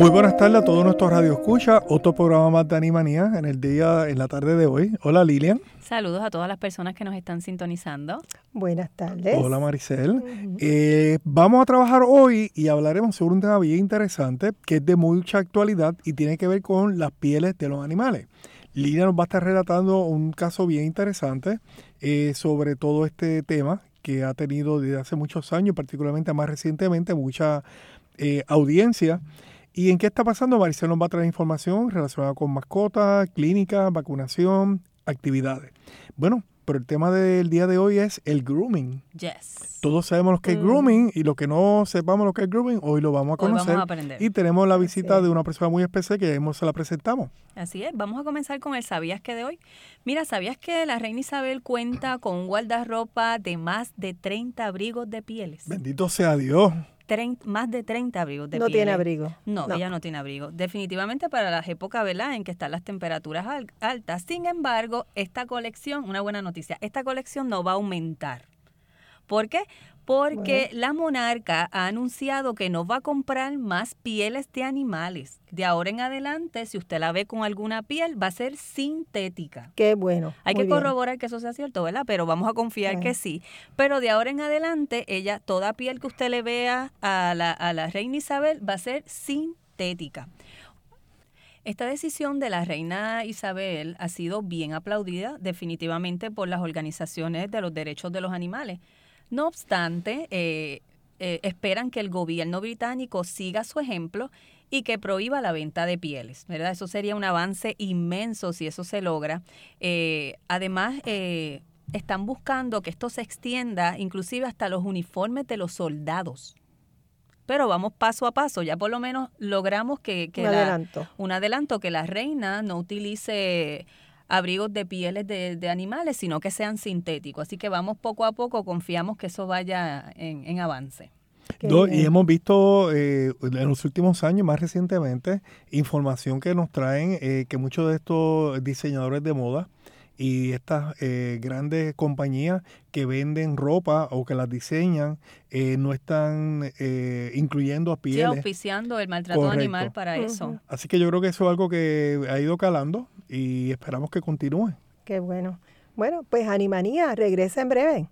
Muy buenas tardes a todos nuestros Radio Escucha, otro programa más de Animanía en el día, en la tarde de hoy. Hola Lilian. Saludos a todas las personas que nos están sintonizando. Buenas tardes. Hola Maricel. Eh, vamos a trabajar hoy y hablaremos sobre un tema bien interesante que es de mucha actualidad y tiene que ver con las pieles de los animales. Lilian nos va a estar relatando un caso bien interesante eh, sobre todo este tema que ha tenido desde hace muchos años, particularmente más recientemente, mucha eh, audiencia. ¿Y en qué está pasando? Maricel nos va a traer información relacionada con mascotas, clínicas, vacunación, actividades. Bueno, pero el tema del día de hoy es el grooming. Yes. Todos sabemos lo que es Mm. grooming y lo que no sepamos lo que es grooming, hoy lo vamos a Hoy vamos conocer. a aprender. Y tenemos la visita de una persona muy especial que ya se la presentamos. Así es, vamos a comenzar con el ¿sabías que de hoy? Mira, ¿sabías que la reina Isabel cuenta con un guardarropa de más de 30 abrigos de pieles? Bendito sea Dios. Más de 30 abrigos de no pieles. tiene abrigo. No, ella no tiene abrigo. Definitivamente para las épocas, ¿verdad?, en que están las temperaturas al- altas. Sin embargo, esta colección, una buena noticia, esta colección no va a aumentar. ¿Por qué? Porque la monarca ha anunciado que no va a comprar más pieles de animales. De ahora en adelante, si usted la ve con alguna piel, va a ser sintética. Qué bueno. Hay muy que bien. corroborar que eso sea cierto, ¿verdad? Pero vamos a confiar que sí. Pero de ahora en adelante, ella, toda piel que usted le vea a la, a la reina Isabel va a ser sintética. Esta decisión de la reina Isabel ha sido bien aplaudida definitivamente por las organizaciones de los derechos de los animales. No obstante, eh, eh, esperan que el gobierno británico siga su ejemplo y que prohíba la venta de pieles, ¿verdad? Eso sería un avance inmenso si eso se logra. Eh, además, eh, están buscando que esto se extienda inclusive hasta los uniformes de los soldados. Pero vamos paso a paso, ya por lo menos logramos que, que Un la- adelanto. un adelanto, que la reina no utilice abrigos de pieles de, de animales, sino que sean sintéticos. Así que vamos poco a poco, confiamos que eso vaya en, en avance. No, y hemos visto eh, en los últimos años, más recientemente, información que nos traen eh, que muchos de estos diseñadores de moda y estas eh, grandes compañías que venden ropa o que las diseñan eh, no están eh, incluyendo a Sí, pieles. auspiciando el maltrato Correcto. animal para eso. Así que yo creo que eso es algo que ha ido calando y esperamos que continúe. Qué bueno. Bueno, pues Animanía regresa en breve.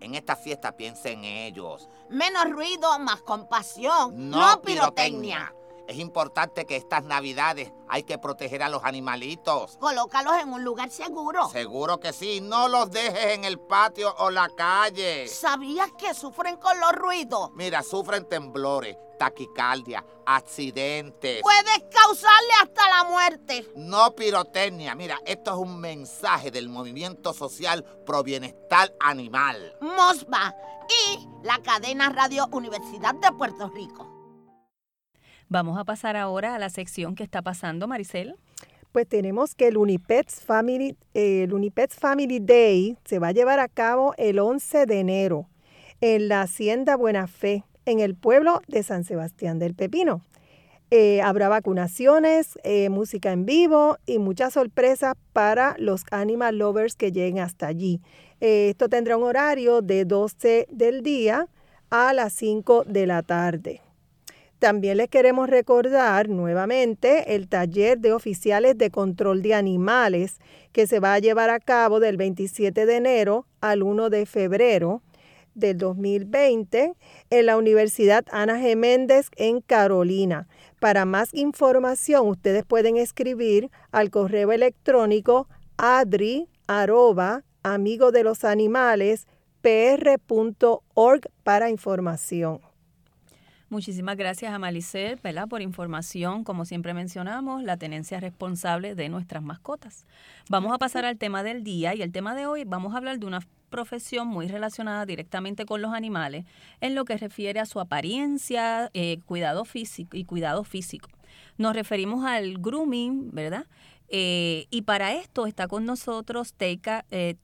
En esta fiesta piensa en ellos. Menos ruido, más compasión. No, No, pirotecnia. pirotecnia. Es importante que estas navidades hay que proteger a los animalitos. Colócalos en un lugar seguro. Seguro que sí, no los dejes en el patio o la calle. ¿Sabías que sufren con los ruidos? Mira, sufren temblores, taquicardia, accidentes. Puedes causarle hasta la muerte. No pirotecnia. Mira, esto es un mensaje del movimiento social pro bienestar animal. Mosba y la cadena Radio Universidad de Puerto Rico. Vamos a pasar ahora a la sección que está pasando, Maricel. Pues tenemos que el Unipets Family, el Unipets Family Day se va a llevar a cabo el 11 de enero en la Hacienda Buena Fe, en el pueblo de San Sebastián del Pepino. Eh, habrá vacunaciones, eh, música en vivo y muchas sorpresas para los animal lovers que lleguen hasta allí. Eh, esto tendrá un horario de 12 del día a las 5 de la tarde. También les queremos recordar nuevamente el taller de oficiales de control de animales que se va a llevar a cabo del 27 de enero al 1 de febrero del 2020 en la Universidad Ana G. Méndez en Carolina. Para más información, ustedes pueden escribir al correo electrónico adri arroba amigo de los animales pr.org para información. Muchísimas gracias a. Por información, como siempre mencionamos, la tenencia responsable de nuestras mascotas. Vamos a pasar al tema del día y el tema de hoy vamos a hablar de una profesión muy relacionada directamente con los animales en lo que refiere a su apariencia, eh, y cuidado físico. Nos referimos al grooming, ¿verdad? Eh, y para esto está con nosotros Teika, eh,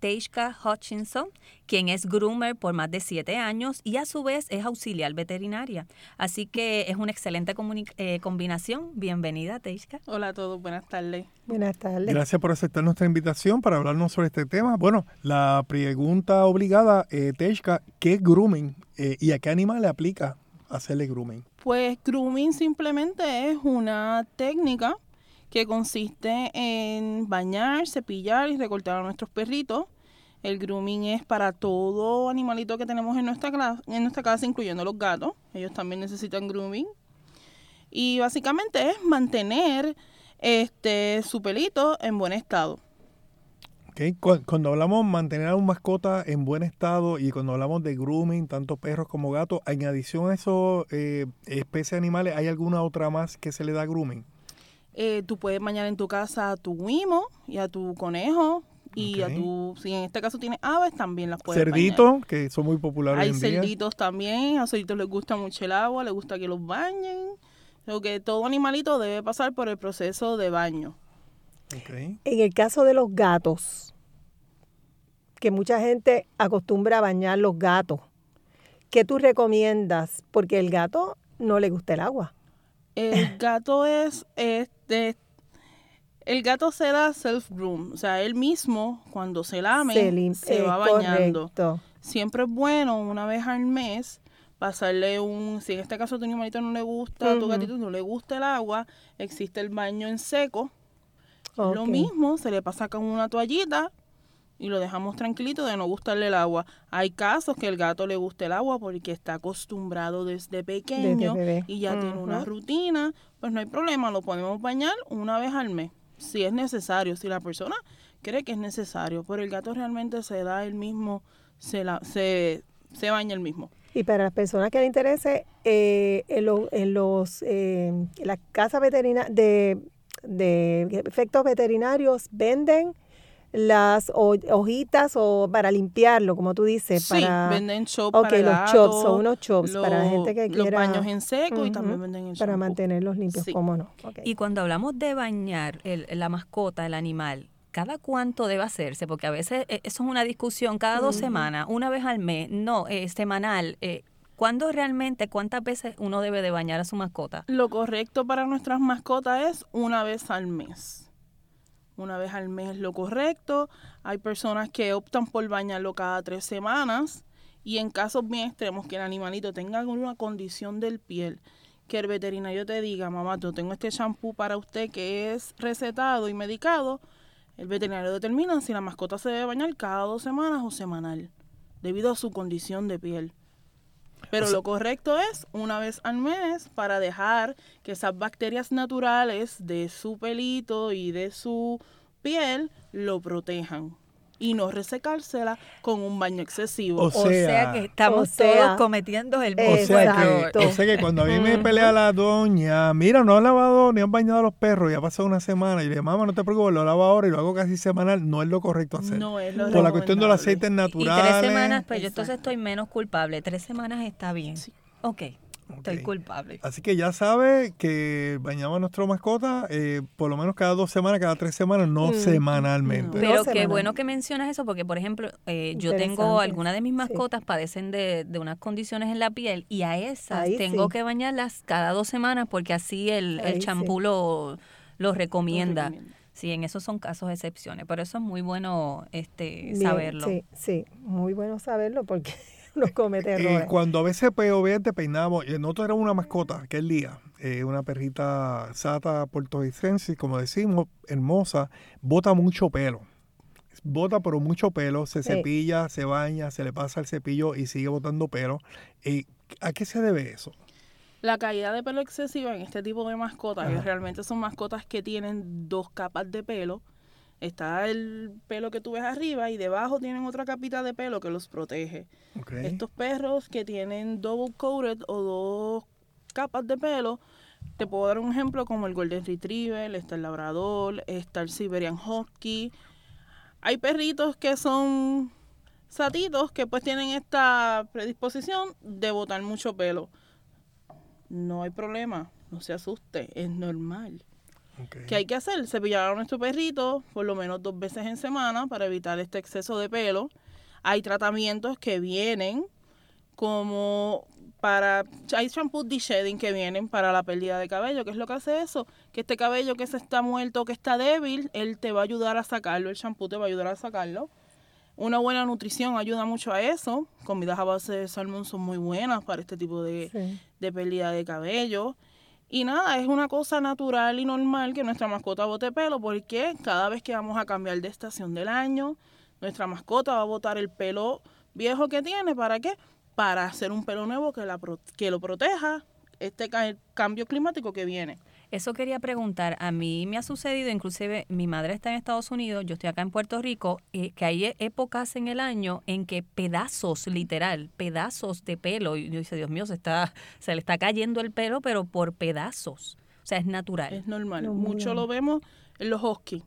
Hutchinson, quien es groomer por más de siete años y a su vez es auxiliar veterinaria. Así que es una excelente eh, combinación. Bienvenida, Teishka. Hola a todos, buenas tardes. Buenas tardes. Gracias por aceptar nuestra invitación para hablarnos sobre este tema. Bueno, la pregunta obligada, eh, ¿qué es grooming eh, y a qué animal le aplica hacerle grooming? Pues grooming simplemente es una técnica que consiste en bañar, cepillar y recortar a nuestros perritos. El grooming es para todo animalito que tenemos en nuestra, en nuestra casa, incluyendo los gatos. Ellos también necesitan grooming. Y básicamente es mantener este su pelito en buen estado. Okay. Cuando hablamos de mantener a un mascota en buen estado y cuando hablamos de grooming, tanto perros como gatos, en adición a eso, eh, especies animales, ¿hay alguna otra más que se le da grooming? Eh, tú puedes bañar en tu casa a tu guimo y a tu conejo y a tu, si en este caso tienes aves, también las puedes Cerditos, que son muy populares Hay hoy en cerditos también, a cerditos les gusta mucho el agua, les gusta que los bañen. Lo que todo animalito debe pasar por el proceso de baño. En el caso de los gatos, que mucha gente acostumbra a bañar los gatos, ¿qué tú recomiendas? Porque el gato no le gusta el agua. El gato es, este, el gato se da self-groom, o sea, él mismo cuando se lame se, va bañando. Siempre es bueno una vez al mes pasarle un, si en este caso a tu animalito no le gusta, a tu gatito no le gusta el agua, existe el baño en seco. Lo mismo, se le pasa con una toallita y lo dejamos tranquilito de no gustarle el agua. Hay casos que el gato le gusta el agua porque está acostumbrado desde pequeño y ya tiene una rutina, pues no hay problema, lo podemos bañar una vez al mes, si es necesario, si la persona cree que es necesario, pero el gato realmente se da el mismo, se, la, se, se baña el mismo. Y para las personas que le interese, eh, en, en, los, eh, las casas veterinarias de, de efectos veterinarios venden las hojitas o para limpiarlo, como tú dices. Sí, para, venden chops okay, los chops, son unos chops para la gente que quiera. Los baños en seco y también venden en Para mantenerlos limpios, cómo no. Y cuando hablamos de bañar el, la mascota, el animal, ¿cada cuánto debe hacerse? Porque a veces eh, eso es una discusión, cada dos semanas, una vez al mes, no, eh, semanal. Eh, ¿Cuándo realmente, cuántas veces uno debe de bañar a su mascota? Lo correcto para nuestras mascotas es una vez al mes una vez al mes lo correcto. Hay personas que optan por bañarlo cada tres semanas y en casos bien extremos que el animalito tenga alguna condición del piel, que el veterinario te diga, mamá, yo tengo este shampoo para usted que es recetado y medicado, el veterinario determina si la mascota se debe bañar cada dos semanas o semanal, debido a su condición de piel. Pero lo correcto es una vez al mes para dejar que esas bacterias naturales de su pelito y de su piel lo protejan y no resecársela con un baño excesivo. O sea, que estamos todos cometiendo el mismo o sea, que, o sea que cuando a mí me pelea la doña, mira, no ha lavado ni han bañado a los perros, ya ha pasado una semana, y le digo, mamá, no te preocupes, lo lavo ahora y lo hago casi semanal, no es lo correcto hacer. No es lo Por la cuestión de los aceites naturales. Y tres semanas, pues yo entonces estoy menos culpable. Tres semanas está bien. Sí. Ok. Estoy culpable. Así que ya sabe que bañamos a nuestra mascota eh, por lo menos cada dos semanas, cada tres semanas, no mm. semanalmente. Pero qué bueno que mencionas eso, porque por ejemplo, eh, yo tengo algunas de mis mascotas padecen de, unas condiciones en la piel y a esas tengo que bañarlas cada dos semanas porque así el, champú lo, recomienda. Sí, en esos son casos excepciones, pero eso es muy bueno este saberlo. Sí, sí, muy bueno saberlo porque no comete eh, errores. cuando a veces pues, obviamente peinamos, y nosotros era una mascota aquel día, eh, una perrita sata puertorricense, como decimos, hermosa, bota mucho pelo. Bota pero mucho pelo, se cepilla, se baña, se le pasa el cepillo y sigue botando pelo. Eh, ¿A qué se debe eso? La caída de pelo excesiva en este tipo de mascotas, que realmente son mascotas que tienen dos capas de pelo, está el pelo que tú ves arriba y debajo tienen otra capita de pelo que los protege. Estos perros que tienen double coated o dos capas de pelo, te puedo dar un ejemplo como el Golden Retriever, está el Labrador, está el Siberian Husky. Hay perritos que son satitos que pues tienen esta predisposición de botar mucho pelo. No hay problema, no se asuste, es normal. ¿Qué hay que hacer? Cepillar a nuestro perrito por lo menos dos veces en semana para evitar este exceso de pelo. Hay tratamientos que vienen como para hay shampoos de shedding que vienen para la pérdida de cabello. ¿Qué es lo que hace eso? Que este cabello que se está muerto, que está débil, él te va a ayudar a sacarlo, el shampoo te va a ayudar a sacarlo. Una buena nutrición ayuda mucho a eso. Comidas a base de salmón son muy buenas para este tipo de, de pérdida de cabello. Y nada, es una cosa natural y normal que nuestra mascota bote pelo porque cada vez que vamos a cambiar de estación del año, nuestra mascota va a botar el pelo viejo que tiene. ¿Para qué? Para hacer un pelo nuevo que, la, que lo proteja este cambio climático que viene. Eso quería preguntar. A mí me ha sucedido, inclusive mi madre está en Estados Unidos, yo estoy acá en Puerto Rico, eh, que hay e, épocas en el año en que pedazos, literal, pedazos de pelo, y yo dice, Dios mío, se, está, se le está cayendo el pelo, pero por pedazos. O sea, es natural. Es normal. Mucho lo vemos en los huskies.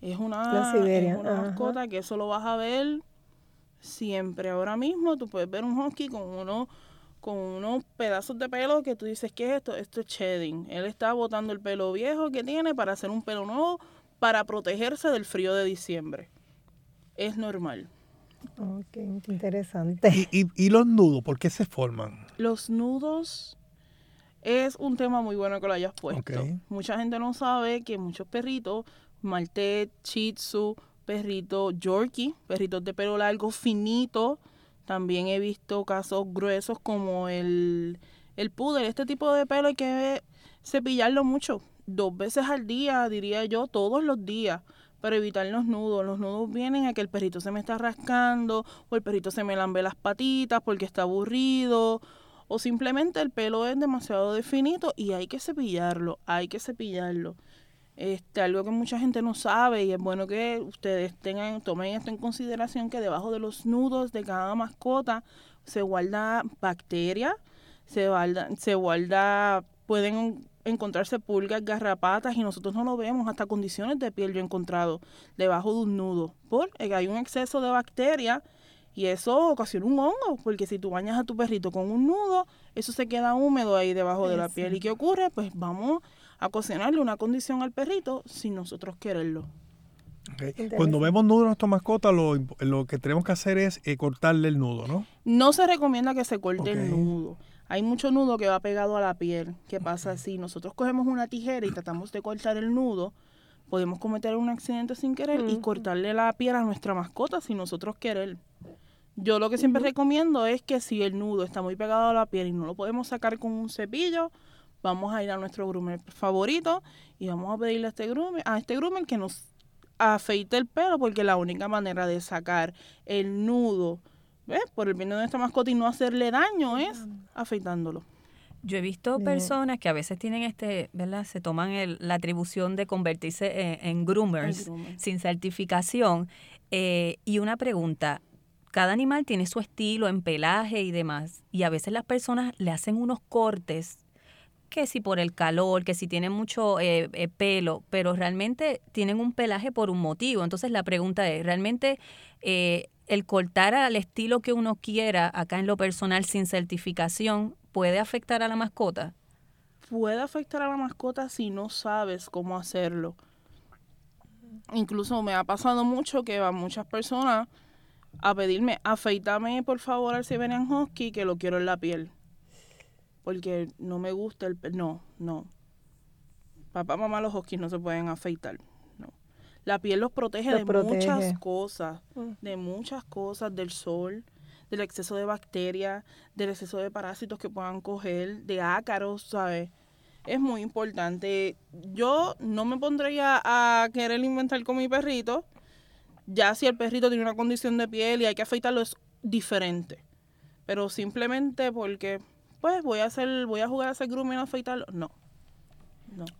Es una, es una mascota que eso lo vas a ver siempre. Ahora mismo tú puedes ver un husky con uno con unos pedazos de pelo que tú dices, ¿qué es esto? Esto es shedding. Él está botando el pelo viejo que tiene para hacer un pelo nuevo para protegerse del frío de diciembre. Es normal. Ok, interesante. ¿Y, y, los nudos, por qué se forman? Los nudos es un tema muy bueno que lo hayas puesto. Mucha gente no sabe que muchos perritos, Maltés, Shih Tzu, perritos Yorkie, perritos de pelo largo finito, también he visto casos gruesos como el, el puder. Este tipo de pelo hay que cepillarlo mucho, dos veces al día, diría yo, todos los días, para evitar los nudos. Los nudos vienen a que el perrito se me está rascando o el perrito se me lambe las patitas porque está aburrido o simplemente el pelo es demasiado definito y hay que cepillarlo, hay que cepillarlo. Este, algo que mucha gente no sabe y es bueno que ustedes tengan, tomen esto en consideración que debajo de los nudos de cada mascota se guarda bacterias, se guarda, se guarda, pueden encontrarse pulgas, garrapatas y nosotros no lo vemos, hasta condiciones de piel yo he encontrado debajo de un nudo, porque hay un exceso de bacterias y eso ocasiona un hongo, porque si tú bañas a tu perrito con un nudo, eso se queda húmedo ahí debajo de la piel. ¿Y qué ocurre? Pues vamos a cocinarle una condición al perrito sin nosotros quererlo. Cuando vemos nudo en nuestra mascota, lo, lo, que tenemos que hacer es eh, cortarle el nudo, ¿no? No se recomienda que se corte el nudo. Hay mucho nudo que va pegado a la piel. ¿Qué pasa si nosotros cogemos una tijera y tratamos de cortar el nudo? Podemos cometer un accidente sin querer y cortarle la piel a nuestra mascota sin nosotros querer. Yo lo que siempre recomiendo es que si el nudo está muy pegado a la piel y no lo podemos sacar con un cepillo, vamos a ir a nuestro groomer favorito y vamos a pedirle a este groomer, a este groomer que nos afeite el pelo porque la única manera de sacar el nudo ¿ves? por el bien de nuestra mascota y no hacerle daño es afeitándolo. Yo he visto personas que a veces tienen este, ¿verdad? Se toman la atribución de convertirse en, groomers sin certificación. Eh, y una pregunta, cada animal tiene su estilo en pelaje y demás. Y a veces las personas le hacen unos cortes que si por el calor, que si tienen mucho eh, eh, pelo, pero realmente tienen un pelaje por un motivo. Entonces la pregunta es, ¿realmente eh, el cortar al estilo que uno quiera acá en lo personal sin certificación puede afectar a la mascota? Puede afectar a la mascota si no sabes cómo hacerlo. Incluso me ha pasado mucho que van muchas personas a pedirme, afeítame por favor al Siberian Husky que lo quiero en la piel porque no me gusta el no, no. Papá, mamá, los huskies no se pueden afeitar. No. La piel los protege de muchas cosas, mm. de muchas cosas, del sol, del exceso de bacterias, del exceso de parásitos que puedan coger, de ácaros, ¿sabes? Es muy importante. Yo no me pondría a querer inventar con mi perrito. Ya si el perrito tiene una condición de piel y hay que afeitarlo es diferente. Pero simplemente porque pues voy a hacer, voy a jugar a hacer grooming afeitarlo. No.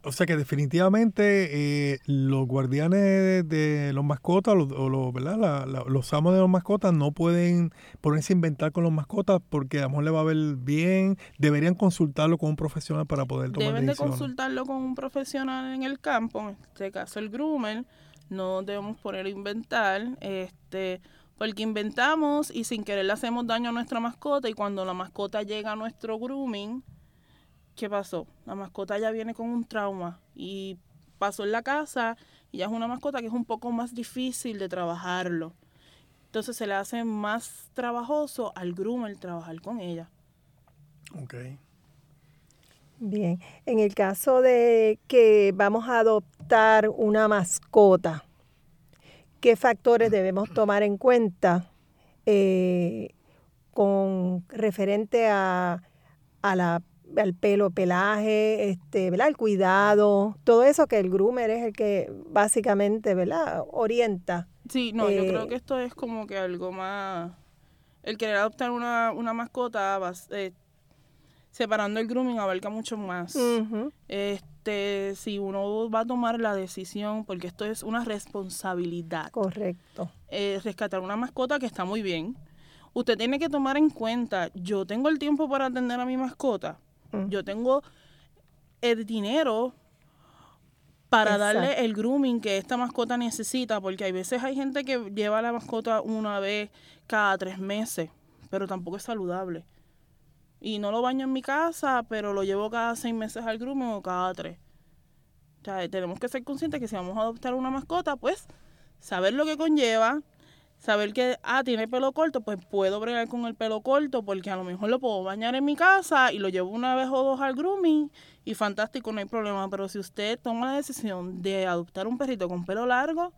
O sea que definitivamente eh, los guardianes de los mascotas o los, ¿verdad? los amos de los mascotas no pueden ponerse a inventar con los mascotas porque a lo mejor le va a ver bien. Deberían consultarlo con un profesional para poder tomar Deben de consultarlo con un profesional en el campo, en este caso el groomer. No debemos poner a inventar, este, porque inventamos y sin querer le hacemos daño a nuestra mascota y cuando la mascota llega a nuestro grooming, ¿qué pasó? La mascota ya viene con un trauma y pasó en la casa y ya es una mascota que es un poco más difícil de trabajarlo. Entonces se le hace más trabajoso al groomer trabajar con ella. Ok. Bien, en el caso de que vamos a adoptar una mascota, ¿qué factores debemos tomar en cuenta eh, con referente a, a la al pelo, pelaje, este, ¿verdad? El cuidado, todo eso que el groomer es el que básicamente, ¿verdad? Orienta. Sí, no, yo creo eh, que esto es como que algo más... El querer adoptar una, una mascota, eh, separando el grooming, abarca mucho más. Este, si uno va a tomar la decisión, porque esto es una responsabilidad. Correcto. Eh, rescatar una mascota que está muy bien. Usted tiene que tomar en cuenta, yo tengo el tiempo para atender a mi mascota yo tengo el dinero para darle el grooming que esta mascota necesita, porque hay veces hay gente que lleva la mascota una vez cada tres meses, pero tampoco es saludable. Y no lo baño en mi casa, pero lo llevo cada seis meses al grooming o cada tres. O sea, tenemos que ser conscientes que si vamos a adoptar una mascota, pues saber lo que conlleva, saber que, ah, tiene pelo corto, pues puedo bregar con el pelo corto porque a lo mejor lo puedo bañar en mi casa y lo llevo una vez o dos al grooming y fantástico, no hay problema. Pero si usted toma la decisión de adoptar un perrito con pelo largo,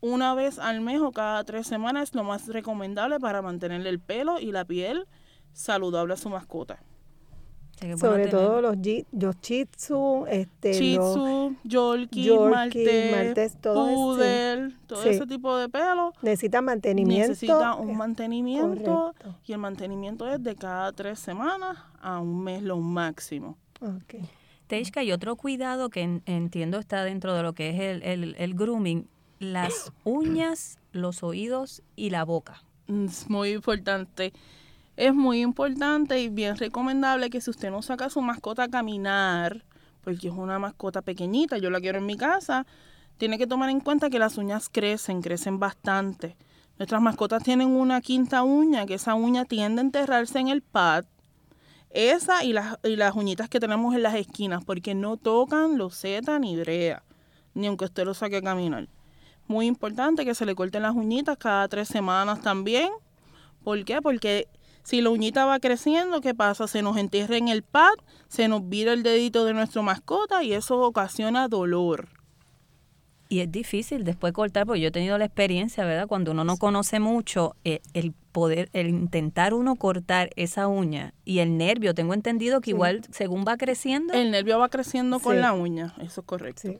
una vez al mes o cada tres semanas es lo más recomendable para mantenerle el pelo y la piel saludable a su mascota. Sobre todo los, los chitsu, este, chitsu, yorkie, maltés, todo, todo ese tipo de pelo. Necesita mantenimiento. Necesita un mantenimiento y el mantenimiento es de cada tres semanas a un mes lo máximo. Okay. Teishka, y otro cuidado que entiendo está dentro de lo que es el, el, el grooming, las uñas, los oídos y la boca. Es muy importante es muy importante y bien recomendable que si usted no saca a su mascota a caminar, porque es una mascota pequeñita, yo la quiero en mi casa, tiene que tomar en cuenta que las uñas crecen, crecen bastante. Nuestras mascotas tienen una quinta uña, que esa uña tiende a enterrarse en el pad. Esa y las, y las uñitas que tenemos en las esquinas, porque no tocan loseta ni brea, ni aunque usted lo saque a caminar. Muy importante que se le corten las uñitas cada tres semanas también. ¿Por qué? Porque si la uñita va creciendo, ¿qué pasa? Se nos entierra en el pad, se nos vira el dedito de nuestra mascota y eso ocasiona dolor. Y es difícil después cortar, porque yo he tenido la experiencia, ¿verdad? Cuando uno no conoce mucho, eh, el poder, el intentar uno cortar esa uña y el nervio, tengo entendido que igual según va creciendo. El nervio va creciendo con la uña, eso es correcto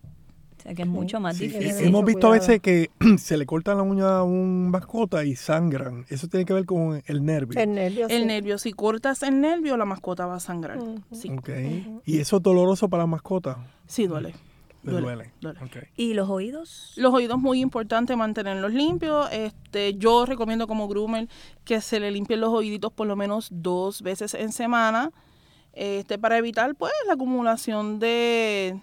que es mucho más difícil. Hemos visto a veces que se le cortan la uña a un mascota y sangran. Eso tiene que ver con el nervio. El nervio, El nervio. Si cortas el nervio, la mascota va a sangrar. sí. ¿Y eso es doloroso para la mascota? Sí, duele. Duele. ¿Y los oídos? Los oídos muy importante mantenerlos limpios. Este, yo recomiendo como groomer que se le limpien los oíditos por lo menos dos veces en semana. Este, para evitar pues la acumulación de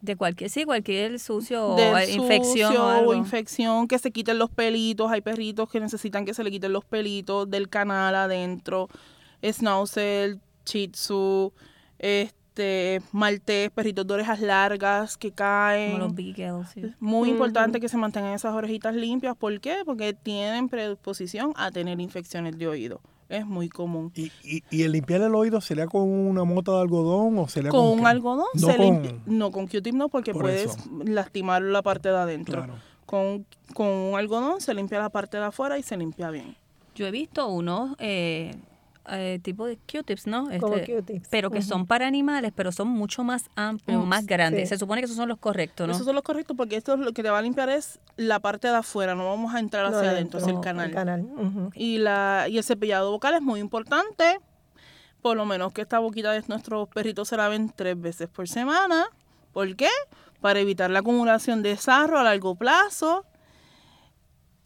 de cualquier, sí, cualquier sucio o infección o, infección, que se quiten los pelitos. Hay perritos que necesitan que se le quiten los pelitos del canal adentro. Schnauzer, Shih Tzu, este, maltés, perritos de orejas largas que caen. Como los beagles, sí. Muy importante que se mantengan esas orejitas limpias. ¿Por qué? Porque tienen predisposición a tener infecciones de oído es muy común. ¿Y, y, el limpiar el oído sería con una mota de algodón o sería con, con un algodón? No se con, limpia, no, con Q-tip no, porque puedes lastimar la parte de adentro. Con, con un algodón se limpia la parte de afuera y se limpia bien. Yo he visto unos eh, eh, tipo de Q-tips, ¿no? Este, pero que son para animales, pero son mucho más amplios, más grandes. Se supone que esos son los correctos, ¿no? Esos son los correctos porque esto lo que te va a limpiar es la parte de afuera, no vamos a entrar hacia adentro, es el canal. El canal. y, la, y el cepillado vocal es muy importante por lo menos que esta boquita de nuestros perritos se laven tres veces por semana. ¿Por qué? Para evitar la acumulación de sarro a largo plazo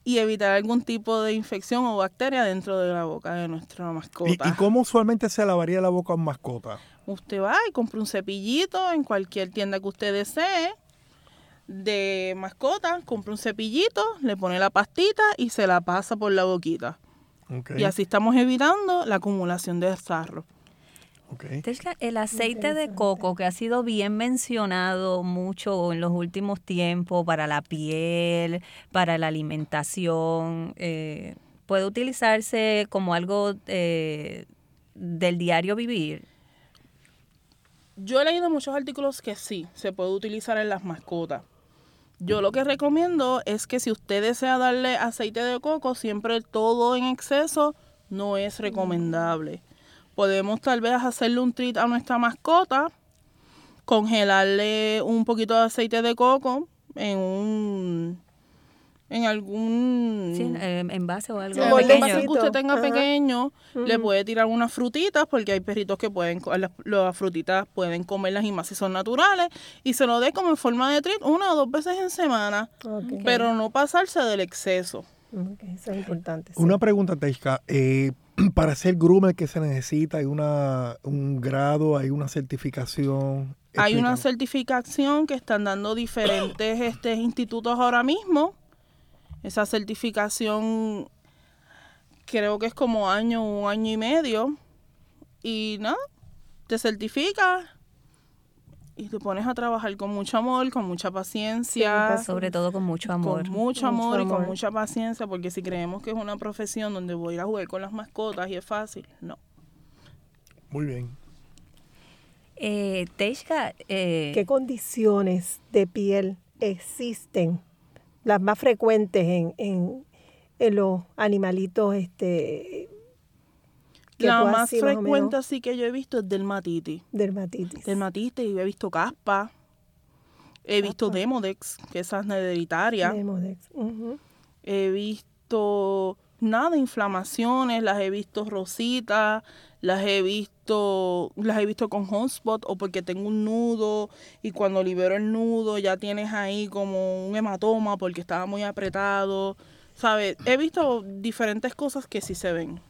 y evitar algún tipo de infección o bacteria dentro de la boca de nuestra mascota. ¿Y, cómo usualmente se lavaría la boca a un mascota? Usted va y compra un cepillito en cualquier tienda que usted desee de mascota, compra un cepillito, le pone la pastita y se la pasa por la boquita. Y así estamos evitando la acumulación de sarro. El aceite de coco que ha sido bien mencionado mucho en los últimos tiempos para la piel, para la alimentación, eh, puede utilizarse como algo eh, del diario vivir. Yo he leído muchos artículos que sí, se puede utilizar en las mascotas. Yo lo que recomiendo es que si usted desea darle aceite de coco, siempre todo en exceso no es recomendable. Podemos tal vez hacerle un treat a nuestra mascota, congelarle un poquito de aceite de coco en un en algún sí, envase o algo pequeño. que usted tenga pequeño, le puede tirar unas frutitas porque hay perritos que pueden las, las, frutitas pueden comerlas y más si son naturales y se lo dé como en forma de treat una o dos veces en semana, pero no pasarse del exceso. Eso es importante. Una pregunta, Teishka. Eh, para hacer groomer que se necesita, hay una, un grado, hay una certificación. Hay una certificación que están dando diferentes este, institutos ahora mismo. Esa certificación creo que es como año, un año y medio. Y nada, te certifica y te pones a trabajar con mucho amor, con mucha paciencia. Pues, sobre todo con mucho amor. Con mucho amor y con mucha paciencia, porque si creemos que es una profesión donde voy a ir a jugar con las mascotas y es fácil, no. Muy bien. Eh, eh, ¿qué condiciones de piel existen? Las más frecuentes en, en, en los animalitos este, la más frecuente así que yo he visto es dermatitis. Dermatitis. Dermatitis, y he visto caspa. He visto Demodex, que esa es hereditaria. Demodex. He visto nada, inflamaciones, las he visto rositas, las he visto, las he visto con hotspot o porque tengo un nudo y cuando libero el nudo ya tienes ahí como un hematoma porque estaba muy apretado. ¿Sabes? He visto diferentes cosas que sí se ven.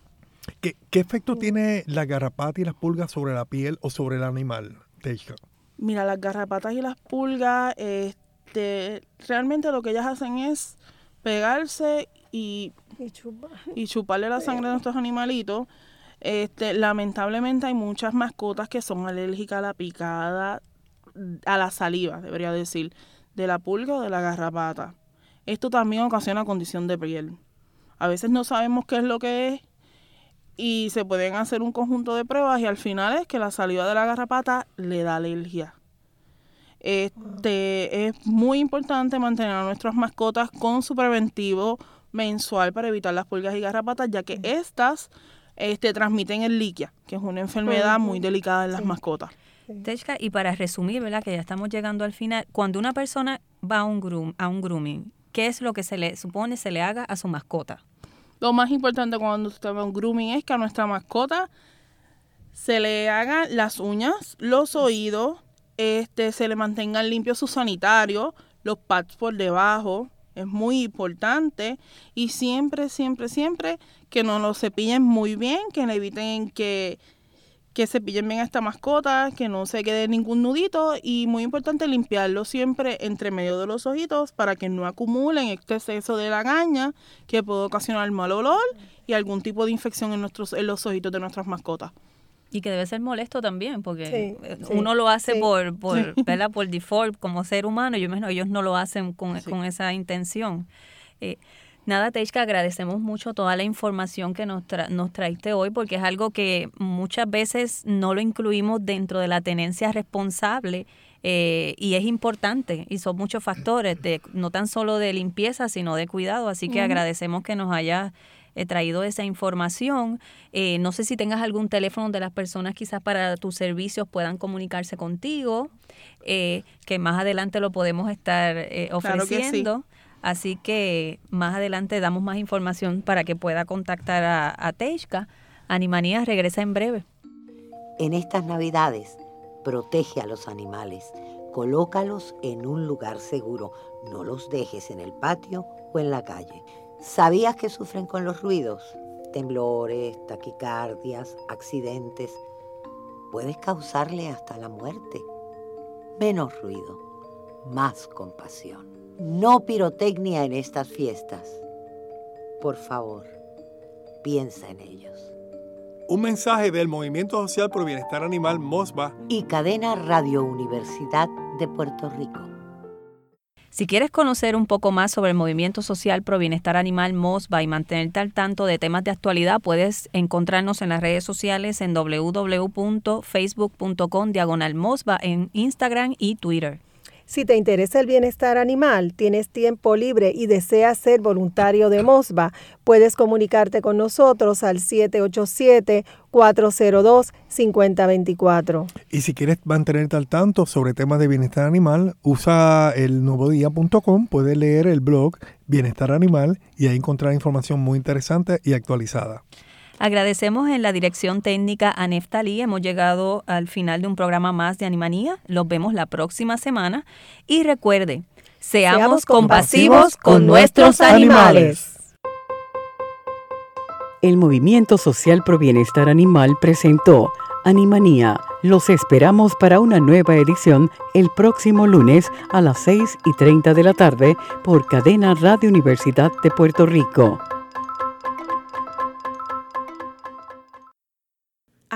¿Qué, efecto tiene la garrapata y las pulgas sobre la piel o sobre el animal, Teisha? Mira, las garrapatas y las pulgas, este, realmente lo que ellas hacen es pegarse y, y, chuparle la sangre a nuestros animalitos. Este, lamentablemente hay muchas mascotas que son alérgicas a la picada, a la saliva, debería decir, de la pulga o de la garrapata. Esto también ocasiona condición de piel. A veces no sabemos qué es lo que es y se pueden hacer un conjunto de pruebas y al final es que la saliva de la garrapata le da alergia. Este es muy importante mantener a nuestras mascotas con su preventivo mensual para evitar las pulgas y garrapatas, ya que estas este, transmiten el liquia, que es una enfermedad muy delicada en las mascotas. Techka, y para resumir, ¿verdad? que ya estamos llegando al final, cuando una persona va a un, groom, a un grooming, ¿qué es lo que se le supone se le haga a su mascota? Lo más importante cuando un grooming es que a nuestra mascota se le hagan las uñas, los oídos, este, se le mantengan limpios sus sanitarios, los pads por debajo, es muy importante. Y siempre, siempre, siempre que no lo cepillen muy bien, que le eviten que que cepillen bien a esta mascota, que no se quede ningún nudito y muy importante limpiarlo siempre entre medio de los ojitos para que no acumulen este exceso de lagaña que puede ocasionar mal olor y algún tipo de infección en, nuestros, en los ojitos de nuestras mascotas. Y que debe ser molesto también, porque uno lo hace por, por, por default como ser humano, yo imagino ellos no lo hacen con, con esa intención. Eh, Nada, Teishka, agradecemos mucho toda la información que nos, nos traiste hoy porque es algo que muchas veces no lo incluimos dentro de la tenencia responsable eh, y es importante y son muchos factores, de, no tan solo de limpieza, sino de cuidado. Así que agradecemos que nos haya eh, traído esa información. Eh, no sé si tengas algún teléfono de las personas quizás para tus servicios puedan comunicarse contigo, que más adelante lo podemos estar ofreciendo. Así que más adelante damos más información para que pueda contactar a, a Teishka. Animanía regresa en breve. En estas navidades, protege a los animales. Colócalos en un lugar seguro. No los dejes en el patio o en la calle. ¿Sabías que sufren con los ruidos? Temblores, taquicardias, accidentes. Puedes causarle hasta la muerte. Menos ruido, más compasión. No pirotecnia en estas fiestas. Por favor, piensa en ellos. Un mensaje del Movimiento Social por Bienestar Animal MOSBA y Cadena Radio Universidad de Puerto Rico. Si quieres conocer un poco más sobre el movimiento social pro bienestar animal MOSBA y mantenerte al tanto de temas de actualidad, puedes encontrarnos en las redes sociales en www.facebook.com diagonal MOSBA en Instagram y Twitter. Si te interesa el bienestar animal, tienes tiempo libre y deseas ser voluntario de MOSBA, puedes comunicarte con nosotros al 787-402-5024. Y si quieres mantenerte al tanto sobre temas de bienestar animal, usa el nuevodía.com, puedes leer el blog Bienestar Animal y ahí encontrar información muy interesante y actualizada. Agradecemos en la dirección técnica a Neftalí. Hemos llegado al final de un programa más de Animanía. Los vemos la próxima semana. Y recuerde, seamos, compasivos con nuestros animales. El Movimiento Social Pro Bienestar Animal presentó Animanía. Los esperamos para una nueva edición el próximo lunes a las 6 y 30 de la tarde por Cadena Radio Universidad de Puerto Rico.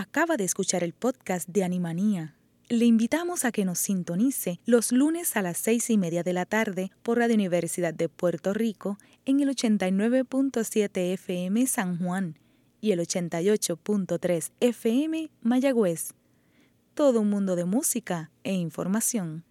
Acaba de escuchar el podcast de Animanía. Le invitamos a que nos sintonice los lunes a las seis y media de la tarde por Radio Universidad de Puerto Rico en el 89.7 FM San Juan y el 88.3 FM Mayagüez. Todo un mundo de música e información.